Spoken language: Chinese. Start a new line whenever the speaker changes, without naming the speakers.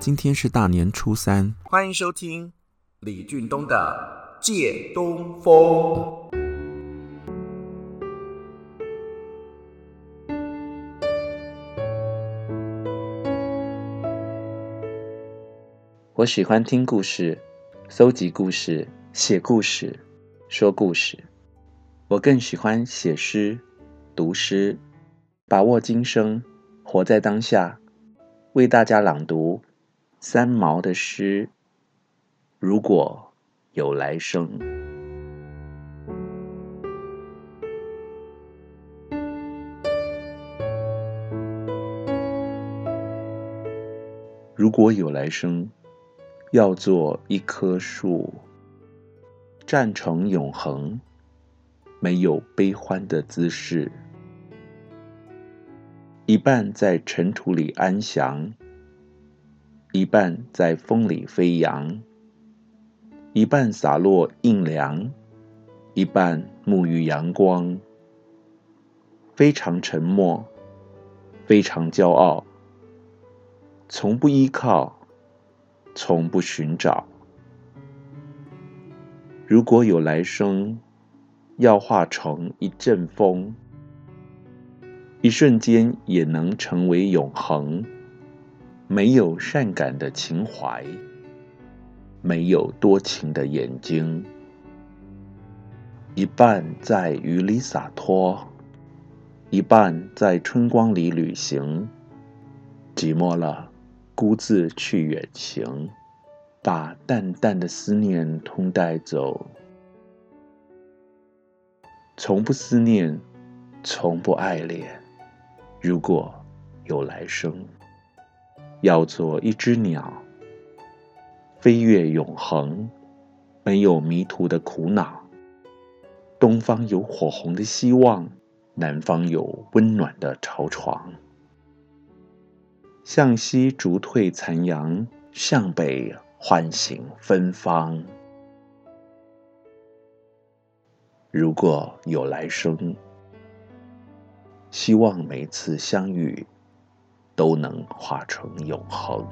今天是大年初三，
欢迎收听李俊东的《借东风》。
我喜欢听故事，搜集故事，写故事，说故事。我更喜欢写诗、读诗，把握今生，活在当下，为大家朗读。三毛的诗：如果有来生，如果有来生，要做一棵树，站成永恒，没有悲欢的姿势，一半在尘土里安详。一半在风里飞扬，一半洒落阴凉，一半沐浴阳光。非常沉默，非常骄傲，从不依靠，从不寻找。如果有来生，要化成一阵风，一瞬间也能成为永恒。没有善感的情怀，没有多情的眼睛，一半在雨里洒脱，一半在春光里旅行。寂寞了，孤自去远行，把淡淡的思念通带走。从不思念，从不爱恋。如果有来生。要做一只鸟，飞越永恒，没有迷途的苦恼。东方有火红的希望，南方有温暖的巢床。向西逐退残阳，向北唤醒芬芳。如果有来生，希望每次相遇。都能化成永恒。